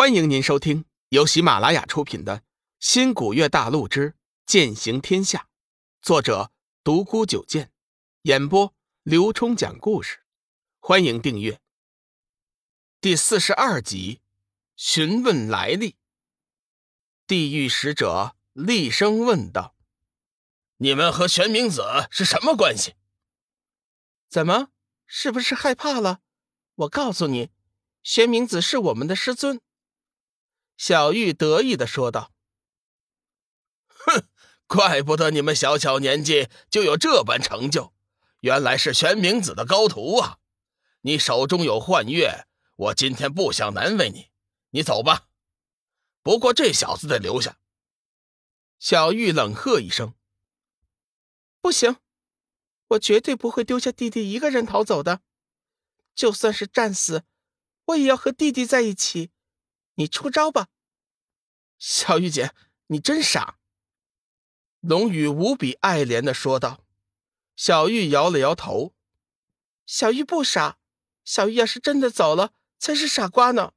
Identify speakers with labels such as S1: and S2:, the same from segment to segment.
S1: 欢迎您收听由喜马拉雅出品的《新古月大陆之剑行天下》，作者独孤九剑，演播刘冲讲故事。欢迎订阅。第四十二集，询问来历。地狱使者厉声问道：“
S2: 你们和玄冥子是什么关系？
S3: 怎么，是不是害怕了？我告诉你，玄冥子是我们的师尊。”
S1: 小玉得意的说道：“
S2: 哼，怪不得你们小小年纪就有这般成就，原来是玄冥子的高徒啊！你手中有幻月，我今天不想难为你，你走吧。不过这小子得留下。”
S1: 小玉冷喝一声：“
S3: 不行，我绝对不会丢下弟弟一个人逃走的，就算是战死，我也要和弟弟在一起。”你出招吧，
S1: 小玉姐，你真傻。”龙宇无比爱怜的说道。
S3: 小玉摇了摇头：“小玉不傻，小玉要是真的走了，才是傻瓜呢。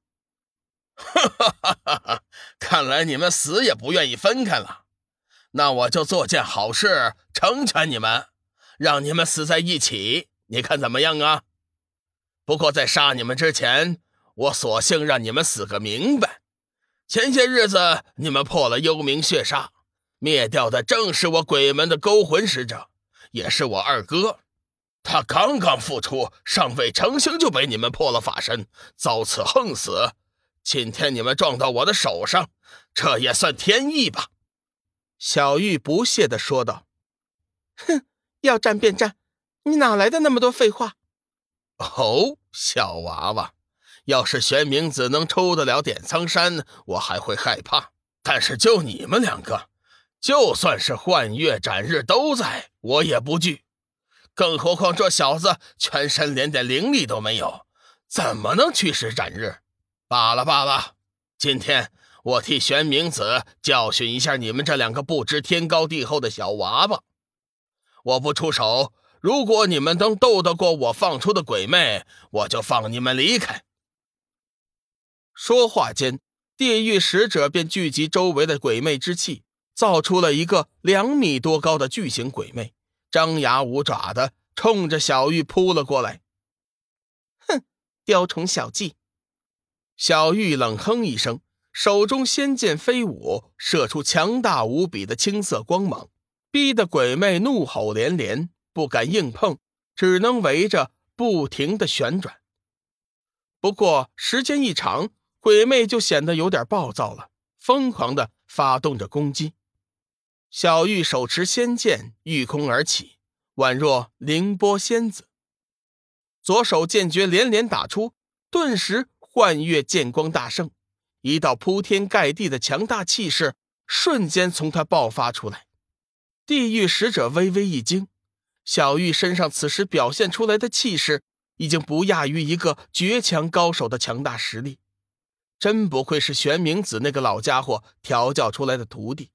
S3: ”
S2: 哈哈哈哈哈！看来你们死也不愿意分开了，那我就做件好事，成全你们，让你们死在一起，你看怎么样啊？不过在杀你们之前。我索性让你们死个明白。前些日子你们破了幽冥血煞，灭掉的正是我鬼门的勾魂使者，也是我二哥。他刚刚复出，尚未成型就被你们破了法身，遭此横死。今天你们撞到我的手上，这也算天意吧？”
S1: 小玉不屑地说道。
S3: “哼，要战便战，你哪来的那么多废话？”
S2: 哦，小娃娃。要是玄冥子能抽得了点苍山，我还会害怕。但是就你们两个，就算是幻月斩日都在，我也不惧。更何况这小子全身连点灵力都没有，怎么能驱使斩日？罢了罢了，今天我替玄冥子教训一下你们这两个不知天高地厚的小娃娃。我不出手，如果你们能斗得过我放出的鬼魅，我就放你们离开。
S1: 说话间，地狱使者便聚集周围的鬼魅之气，造出了一个两米多高的巨型鬼魅，张牙舞爪的冲着小玉扑了过来。
S3: 哼，雕虫小技！
S1: 小玉冷哼一声，手中仙剑飞舞，射出强大无比的青色光芒，逼得鬼魅怒吼连连，不敢硬碰，只能围着不停的旋转。不过时间一长，鬼魅就显得有点暴躁了，疯狂的发动着攻击。小玉手持仙剑，御空而起，宛若凌波仙子。左手剑诀连连打出，顿时幻月剑光大盛，一道铺天盖地的强大气势瞬间从他爆发出来。地狱使者微微一惊，小玉身上此时表现出来的气势，已经不亚于一个绝强高手的强大实力。真不愧是玄冥子那个老家伙调教出来的徒弟，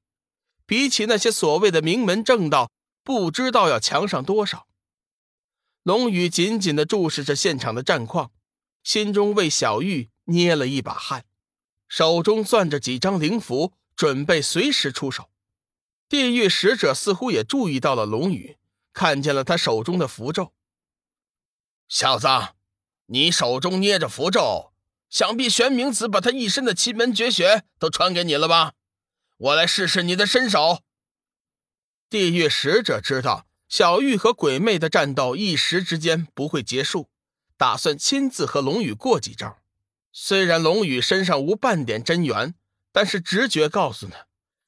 S1: 比起那些所谓的名门正道，不知道要强上多少。龙宇紧紧地注视着现场的战况，心中为小玉捏了一把汗，手中攥着几张灵符，准备随时出手。地狱使者似乎也注意到了龙宇，看见了他手中的符咒。
S2: 小子，你手中捏着符咒。想必玄冥子把他一身的奇门绝学都传给你了吧？我来试试你的身手。
S1: 地狱使者知道小玉和鬼魅的战斗一时之间不会结束，打算亲自和龙宇过几招。虽然龙宇身上无半点真元，但是直觉告诉他，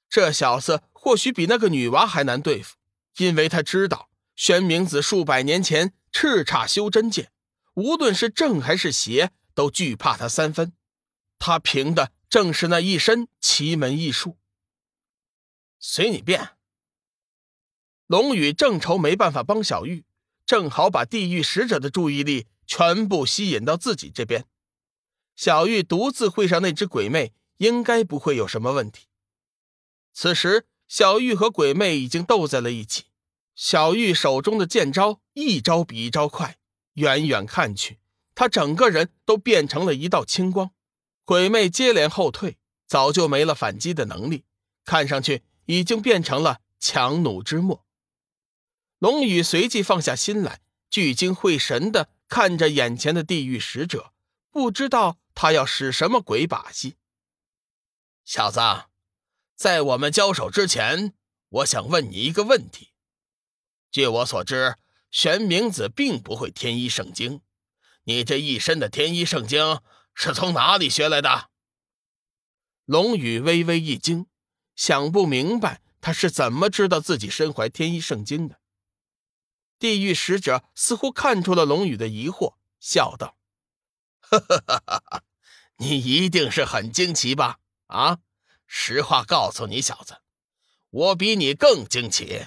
S1: 这小子或许比那个女娃还难对付，因为他知道玄冥子数百年前叱咤修真界，无论是正还是邪。都惧怕他三分，他凭的正是那一身奇门异术。
S2: 随你便。
S1: 龙宇正愁没办法帮小玉，正好把地狱使者的注意力全部吸引到自己这边。小玉独自会上那只鬼魅，应该不会有什么问题。此时，小玉和鬼魅已经斗在了一起。小玉手中的剑招一招比一招快，远远看去。他整个人都变成了一道青光，鬼魅接连后退，早就没了反击的能力，看上去已经变成了强弩之末。龙宇随即放下心来，聚精会神的看着眼前的地狱使者，不知道他要使什么鬼把戏。
S2: 小子，在我们交手之前，我想问你一个问题。据我所知，玄冥子并不会天一圣经，你这一身的天一圣经是从哪里学来的？
S1: 龙宇微微一惊，想不明白他是怎么知道自己身怀天一圣经的。地狱使者似乎看出了龙宇的疑惑，笑道：“
S2: 哈哈哈哈，你一定是很惊奇吧？啊，实话告诉你，小子，我比你更惊奇。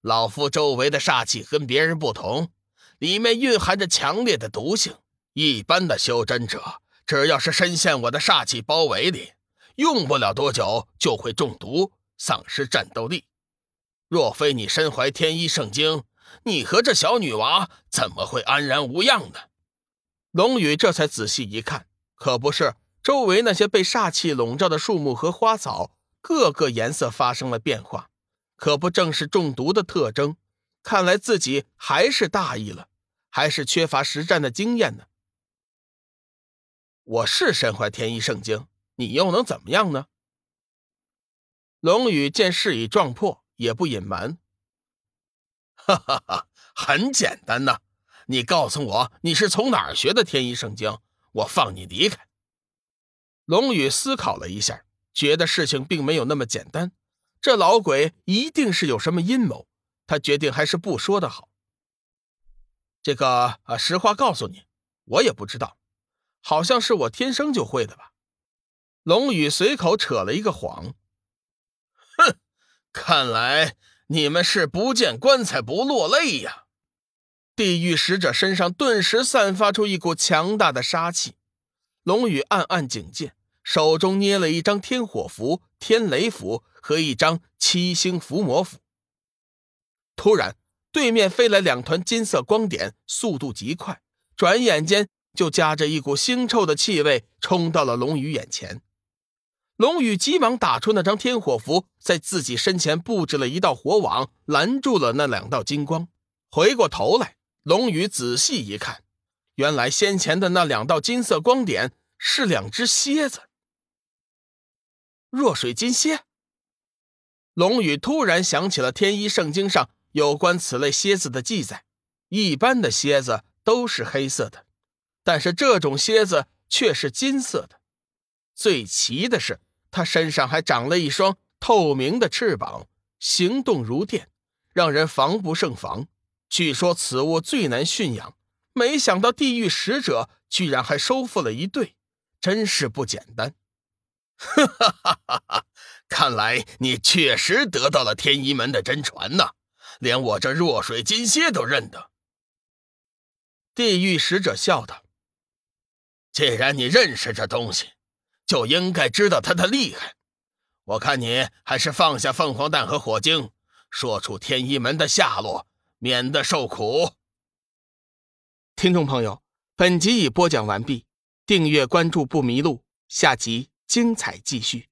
S2: 老夫周围的煞气跟别人不同，里面蕴含着强烈的毒性。一般的修真者，只要是深陷我的煞气包围里，用不了多久就会中毒，丧失战斗力。若非你身怀天一圣经，你和这小女娃怎么会安然无恙呢？
S1: 龙宇这才仔细一看，可不是，周围那些被煞气笼罩的树木和花草，个个颜色发生了变化，可不正是中毒的特征？看来自己还是大意了，还是缺乏实战的经验呢。我是身怀天一圣经，你又能怎么样呢？龙宇见事已撞破，也不隐瞒。
S2: 哈哈哈，很简单呐！你告诉我你是从哪儿学的天一圣经，我放你离开。
S1: 龙宇思考了一下，觉得事情并没有那么简单，这老鬼一定是有什么阴谋。他决定还是不说的好。这个啊，实话告诉你，我也不知道，好像是我天生就会的吧。龙宇随口扯了一个谎。
S2: 哼，看来。你们是不见棺材不落泪呀！
S1: 地狱使者身上顿时散发出一股强大的杀气，龙宇暗暗警戒，手中捏了一张天火符、天雷符和一张七星伏魔符。突然，对面飞来两团金色光点，速度极快，转眼间就夹着一股腥臭的气味冲到了龙宇眼前。龙宇急忙打出那张天火符，在自己身前布置了一道火网，拦住了那两道金光。回过头来，龙宇仔细一看，原来先前的那两道金色光点是两只蝎子。弱水金蝎。龙宇突然想起了天一圣经上有关此类蝎子的记载，一般的蝎子都是黑色的，但是这种蝎子却是金色的。最奇的是。它身上还长了一双透明的翅膀，行动如电，让人防不胜防。据说此物最难驯养，没想到地狱使者居然还收复了一对，真是不简单。
S2: 哈哈哈哈哈！看来你确实得到了天一门的真传呐，连我这弱水金蝎都认得。
S1: 地狱使者笑道：“
S2: 既然你认识这东西。”就应该知道它的厉害，我看你还是放下凤凰蛋和火晶，说出天一门的下落，免得受苦。
S1: 听众朋友，本集已播讲完毕，订阅关注不迷路，下集精彩继续。